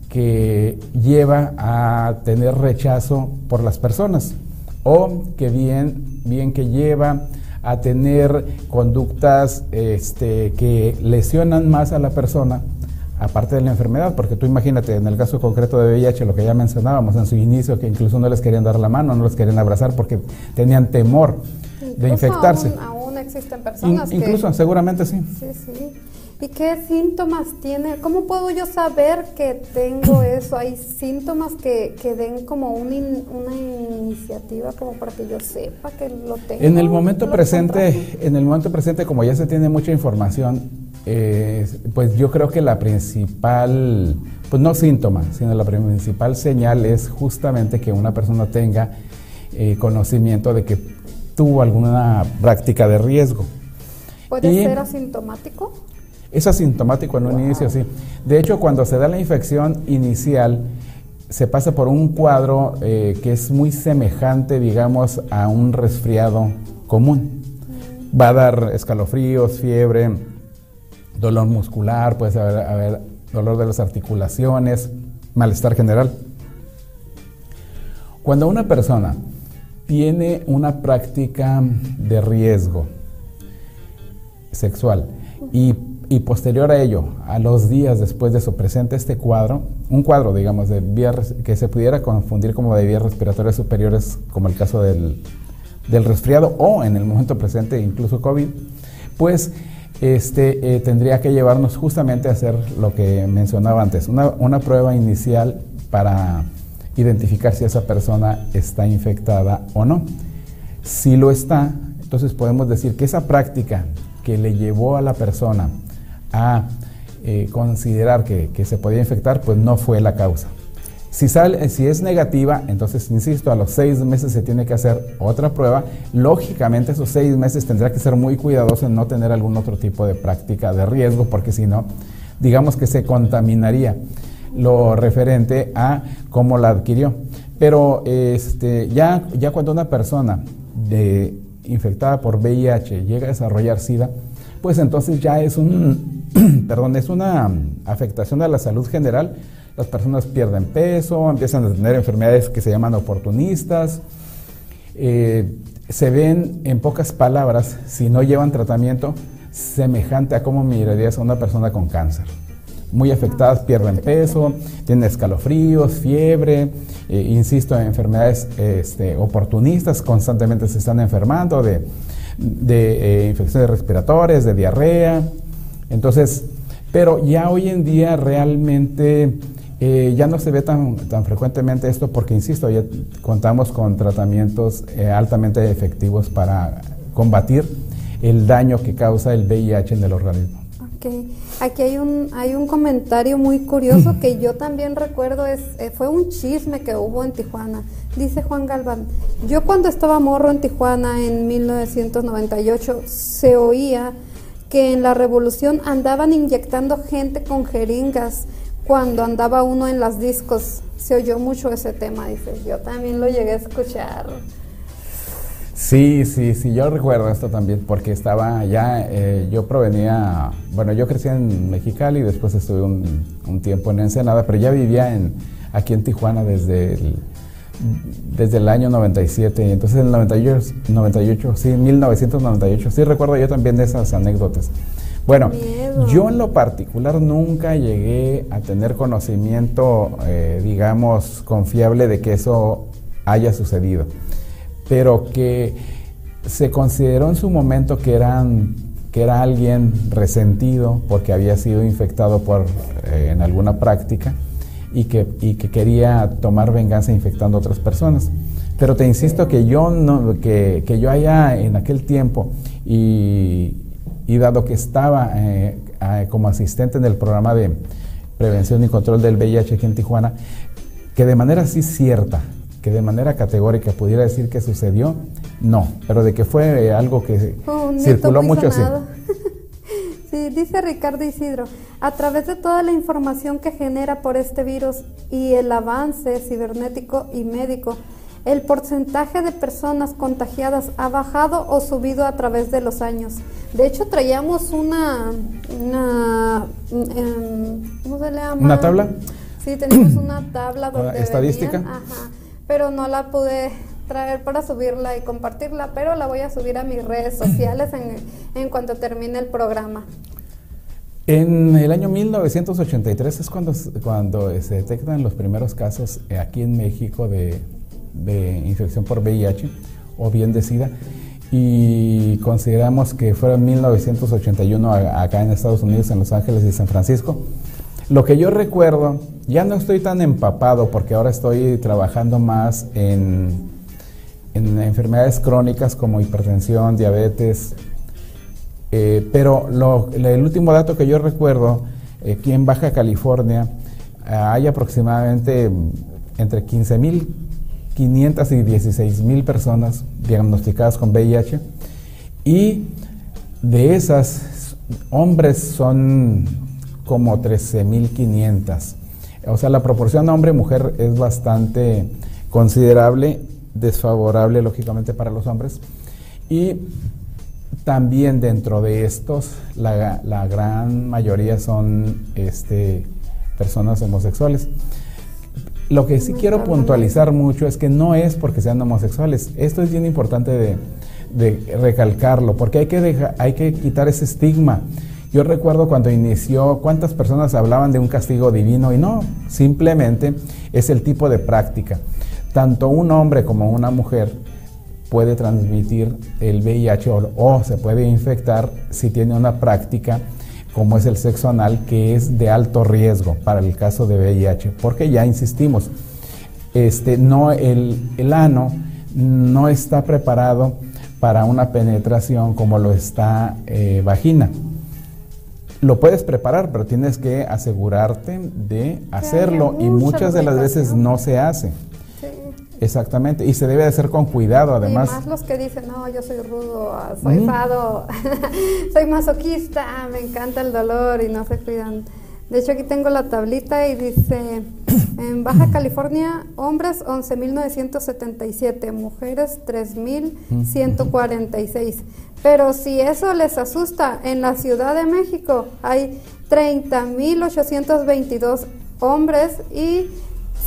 que lleva a tener rechazo por las personas o que bien, bien que lleva a tener conductas este, que lesionan más a la persona aparte de la enfermedad, porque tú imagínate, en el caso concreto de VIH, lo que ya mencionábamos en su inicio, que incluso no les querían dar la mano, no les querían abrazar porque tenían temor de infectarse. Aún, existen personas Incluso, seguramente sí. Sí, sí. ¿Y qué síntomas tiene? ¿Cómo puedo yo saber que tengo <coughs> eso? ¿Hay síntomas que, que den como una iniciativa como para que yo sepa que lo tengo? En el momento presente, en el momento presente, como ya se tiene mucha información, eh, pues yo creo que la principal, pues no síntoma, sino la principal señal es justamente que una persona tenga eh, conocimiento de que tuvo alguna práctica de riesgo. ¿Puede ser asintomático? Es asintomático en un inicio, sí. De hecho, cuando se da la infección inicial, se pasa por un cuadro eh, que es muy semejante, digamos, a un resfriado común. Va a dar escalofríos, fiebre, dolor muscular, puede haber, dolor de las articulaciones, malestar general. Cuando una persona tiene una práctica de riesgo sexual y, posterior a ello, a los días después de eso, presenta este cuadro, un cuadro, digamos, de vías, que se pudiera confundir como de vías respiratorias superiores, como el caso del, del resfriado o en el momento presente incluso COVID, pues este, eh, tendría que llevarnos justamente a hacer lo que mencionaba antes, una, prueba inicial para identificar si esa persona está infectada o no. Si lo está, entonces podemos decir que esa práctica que le llevó a la persona a eh, considerar que, que se podía infectar, pues no fue la causa. Si, sale, si es negativa, entonces, insisto, a los seis meses se tiene que hacer otra prueba. Lógicamente, esos seis meses tendrá que ser muy cuidadoso en no tener algún otro tipo de práctica de riesgo, porque si no, digamos que se contaminaría lo referente a cómo la adquirió. Pero este, ya, ya cuando una persona infectada por VIH llega a desarrollar SIDA, pues entonces ya es un, <clears throat> perdón, es una afectación a la salud general las personas pierden peso, empiezan a tener enfermedades que se llaman oportunistas, eh, se ven, en pocas palabras, si no llevan tratamiento, semejante a cómo mirarías a una persona con cáncer. Muy afectadas, pierden peso, tienen escalofríos, fiebre, eh, insisto, en enfermedades este, oportunistas, constantemente se están enfermando de, de eh, infecciones respiratorias, de diarrea. Entonces, pero ya hoy en día realmente eh, ya no se ve tan, tan frecuentemente esto porque, insisto, ya contamos con tratamientos eh, altamente efectivos para combatir el daño que causa el VIH en el organismo. Okay. Aquí hay un, hay un comentario muy curioso que yo también recuerdo, es, eh, fue un chisme que hubo en Tijuana. Dice Juan Galván, yo cuando estaba morro en Tijuana en 1998 se oía que en la revolución andaban inyectando gente con jeringas cuando andaba uno en las discos, se oyó mucho ese tema, dice, yo también lo llegué a escuchar. Sí, sí, sí, yo recuerdo esto también, porque estaba allá, eh, yo provenía, bueno, yo crecí en Mexicali y después estuve un, tiempo en Ensenada, pero ya vivía en, aquí en Tijuana desde el desde el año 97. Entonces en el 98, 98, sí, 1998, sí recuerdo yo también de esas anécdotas. Bueno, yo en lo particular nunca llegué a tener conocimiento, eh, digamos, confiable de que eso haya sucedido, pero que se consideró en su momento que eran que era alguien resentido porque había sido infectado por eh, en alguna práctica y que, y que quería tomar venganza infectando a otras personas. Pero te insisto que yo, no, que, que yo haya en aquel tiempo y, y dado que estaba eh, como asistente en el programa de prevención y control del VIH aquí en Tijuana, que de manera así cierta, que de manera categórica pudiera decir que sucedió, no, pero de que fue algo que circuló mucho, sí. <laughs> Sí, dice Ricardo Isidro, a través de toda la información que genera por este virus y el avance cibernético y médico, el porcentaje de personas contagiadas ha bajado o subido a través de los años. De hecho, traíamos una, una em, ¿cómo se le llama? ¿Una tabla? Sí, tenemos una tabla donde estadística. ajá, pero no la pude traer para subirla y compartirla, pero la voy a subir a mis redes <clears throat> sociales en, en cuanto termine el programa. En el año 1983 es cuando, cuando se detectan los primeros casos aquí en México de, de infección por VIH o bien de SIDA y consideramos que fue en 1981 acá en Estados Unidos, en Los Ángeles y San Francisco. Lo que yo recuerdo, ya no estoy tan empapado porque ahora estoy trabajando más en, en enfermedades crónicas como hipertensión, diabetes, eh, pero lo, el último dato que yo recuerdo, eh, aquí en Baja California ah, hay aproximadamente entre 15 mil 516 mil personas diagnosticadas con VIH y de esas hombres son como 13.500. O sea, la proporción hombre-mujer es bastante considerable, desfavorable lógicamente para los hombres. Y también dentro de estos, la, gran mayoría son este, personas homosexuales. Lo que sí quiero puntualizar mucho es que no es porque sean homosexuales. Esto es bien importante de, recalcarlo, porque hay que, hay que quitar ese estigma. Yo recuerdo cuando inició cuántas personas hablaban de un castigo divino y no, simplemente es el tipo de práctica tanto un hombre como una mujer puede transmitir el VIH o, se puede infectar si tiene una práctica como es el sexo anal, que es de alto riesgo para el caso de VIH, porque ya insistimos, este, no, el, el ano no está preparado para una penetración como lo está eh, vagina. Lo puedes preparar, pero tienes que asegurarte de hacerlo y muchas de las veces no se hace. Exactamente, y se debe de hacer con cuidado además. Y más los que dicen, no, yo soy rudo, soy fado, <laughs> soy masoquista, me encanta el dolor y no se cuidan. De hecho, aquí tengo la tablita y dice, <clears throat> en Baja California, hombres 11.977, mujeres 3.146. Pero si eso les asusta, en la Ciudad de México hay 30.822 hombres y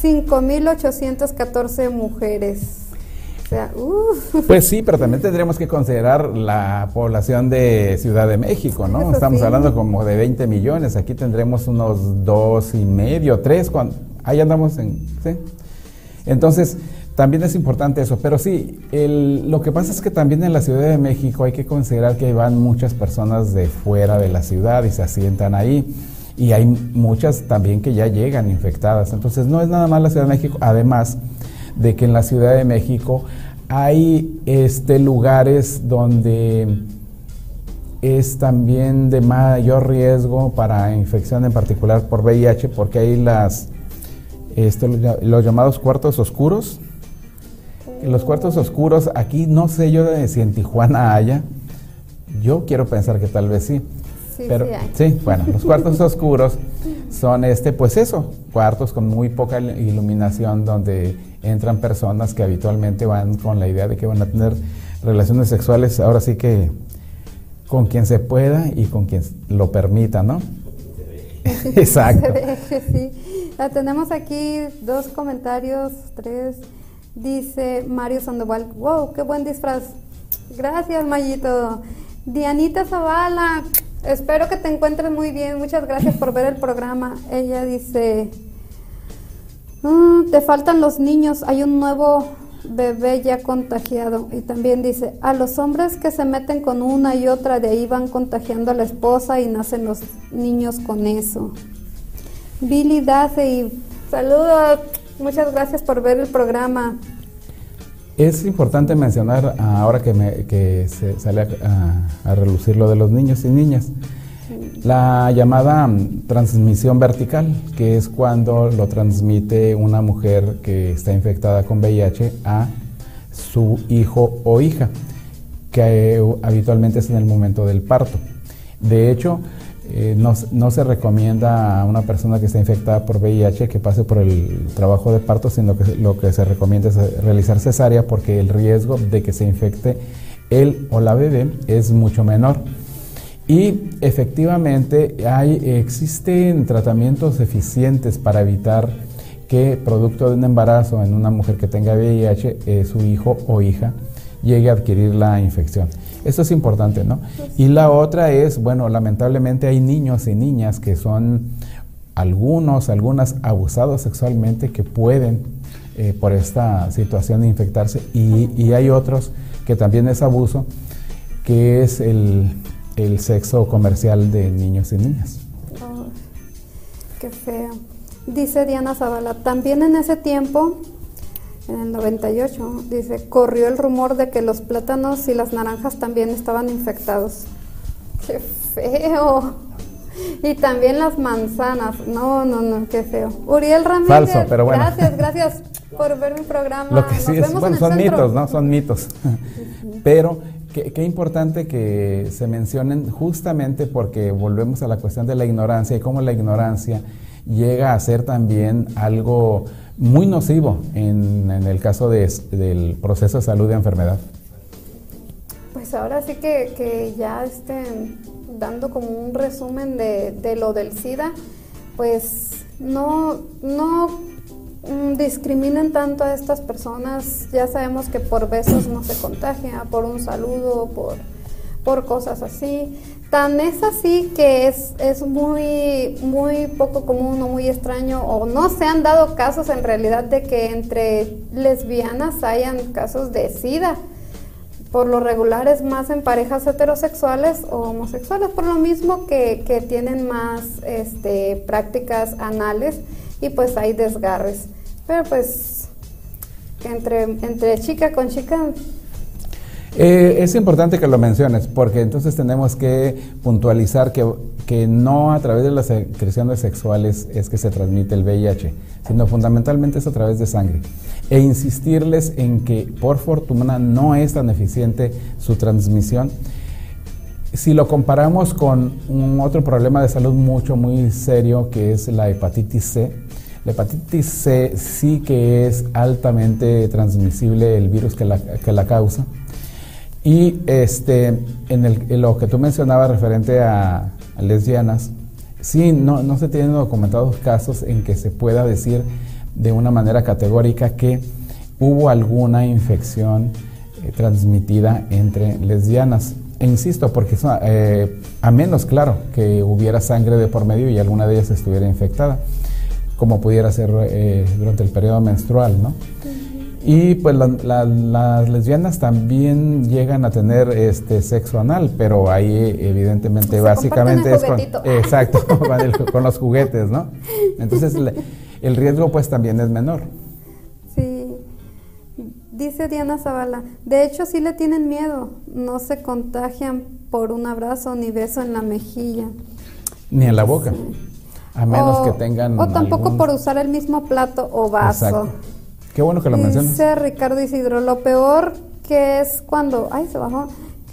5.814 mujeres. O sea, Pues sí, pero también tendríamos que considerar la población de Ciudad de México, ¿no? Estamos hablando como de 20 millones, aquí tendremos unos dos y medio, tres, cuando, ahí andamos en... ¿sí? Entonces, también es importante eso, pero sí, el, lo que pasa es que también en la Ciudad de México hay que considerar que van muchas personas de fuera de la ciudad y se asientan ahí y hay muchas también que ya llegan infectadas. Entonces no es nada más la Ciudad de México, además de que en la Ciudad de México hay este, lugares donde es también de mayor riesgo para infección en particular por VIH porque hay las este, los llamados cuartos oscuros. Los cuartos oscuros, aquí no sé yo si en Tijuana haya, yo quiero pensar que tal vez sí, Sí, Pero, sí, bueno, los cuartos oscuros son este, pues eso, cuartos con muy poca iluminación donde entran personas que habitualmente van con la idea de que van a tener relaciones sexuales, ahora sí que con quien se pueda y con quien lo permita, ¿no? <laughs> Exacto. sí. tenemos aquí dos comentarios, tres. Dice Mario Sandoval, wow, qué buen disfraz. Gracias, Mayito. Dianita Zavala, espero que te encuentres muy bien. Muchas gracias por ver el programa. Ella dice, "Mm, te faltan los niños, hay un nuevo bebé ya contagiado. Y también dice, a los hombres que se meten con una y otra, de ahí van contagiando a la esposa y nacen los niños con eso. Billy Dace y saludos, muchas gracias por ver el programa. Es importante mencionar, ah, ahora que, me- se sale a, a relucir lo de los niños y niñas, la llamada mm, transmisión vertical, que es cuando lo transmite una mujer que está infectada con VIH a su hijo o hija, que eh, habitualmente es en el momento del parto. De hecho, eh, no, no se recomienda a una persona que está infectada por VIH que pase por el trabajo de parto, sino que lo que se recomienda es realizar cesárea porque el riesgo de que se infecte él o la bebé es mucho menor. Y efectivamente hay, existen tratamientos eficientes para evitar que producto de un embarazo en una mujer que tenga VIH, eh, su hijo o hija llegue a adquirir la infección. Esto es importante, ¿no? Y la otra es, bueno, lamentablemente hay niños y niñas que son algunos, algunas abusados sexualmente que pueden eh, por esta situación infectarse y, y hay otros que también es abuso, que es el, el sexo comercial de niños y niñas. Oh, qué feo. Dice Diana Zavala, también en ese tiempo, en el 98, dice, corrió el rumor de que los plátanos y las naranjas también estaban infectados. <laughs> Qué feo. Y también las manzanas. No, no, no, qué feo. Uriel Ramírez. Falso, pero bueno. Gracias, gracias por ver mi programa. Lo que Nos sí es, bueno, son centro. mitos, ¿no? Son mitos. <laughs> Pero qué, qué importante que se mencionen justamente porque volvemos a la cuestión de la ignorancia y cómo la ignorancia llega a ser también algo muy nocivo en, en el caso de- del proceso de salud de enfermedad. Pues ahora sí que, que ya estén dando como un resumen de, de lo del SIDA, pues no, no mm, discriminen tanto a estas personas. Ya sabemos que por besos no se contagia, por un saludo, por, por cosas así. Tan es así que es, es muy, muy poco común o muy extraño, o no se han dado casos en realidad de que entre lesbianas hayan casos de SIDA por lo regular es más en parejas heterosexuales o homosexuales, por lo mismo que, que tienen más este, prácticas anales y pues hay desgarres. Pero pues entre, entre chica con chica, Eh, es importante que lo menciones porque entonces tenemos que puntualizar que, que no a través de las secreciones sexuales es que se transmite el VIH, sino fundamentalmente es a través de sangre. E insistirles en que por fortuna no es tan eficiente su transmisión. Si lo comparamos con un otro problema de salud mucho, muy serio, que es la hepatitis C, la hepatitis C sí que es altamente transmisible el virus que la, que la causa. Y este, en, el, lo que tú mencionabas referente a, a lesbianas, sí, no, no se tienen documentados casos en que se pueda decir de una manera categórica que hubo alguna infección eh, transmitida entre lesbianas. E insisto, porque eso, eh, a menos, claro, que hubiera sangre de por medio y alguna de ellas estuviera infectada, como pudiera ser eh, durante el periodo menstrual, ¿no? Y pues la- la- las lesbianas también llegan a tener este sexo anal, pero ahí evidentemente básicamente es con, <laughs> exacto, <laughs> con, el- con los juguetes, ¿no? Entonces le- el riesgo pues también es menor. sí. Dice Diana Zavala, de hecho sí le tienen miedo, no se contagian por un abrazo ni beso en la mejilla. Ni en la boca, a menos o, que tengan O tampoco algún- por usar el mismo plato o vaso. Exacto. Qué bueno que lo mencionas. Dice Ricardo Isidro, lo peor que es cuando, ay, se bajó,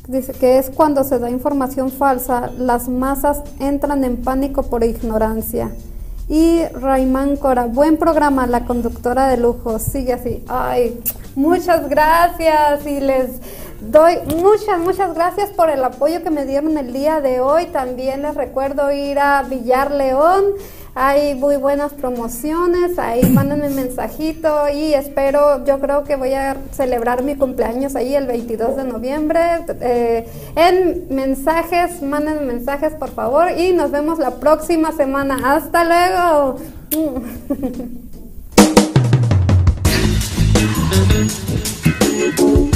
dice que es cuando se da información falsa, las masas entran en pánico por ignorancia. Y Raimán Cora, buen programa, la conductora de lujo, sigue así. Ay, muchas gracias y les doy muchas, muchas gracias por el apoyo que me dieron el día de hoy. También les recuerdo ir a Villar León. Hay muy buenas promociones, ahí mándenme un mensajito y espero, yo creo que voy a celebrar mi cumpleaños ahí el 22 de noviembre. Eh, en mensajes, mándenme mensajes por favor y nos vemos la próxima semana. Hasta luego. <laughs>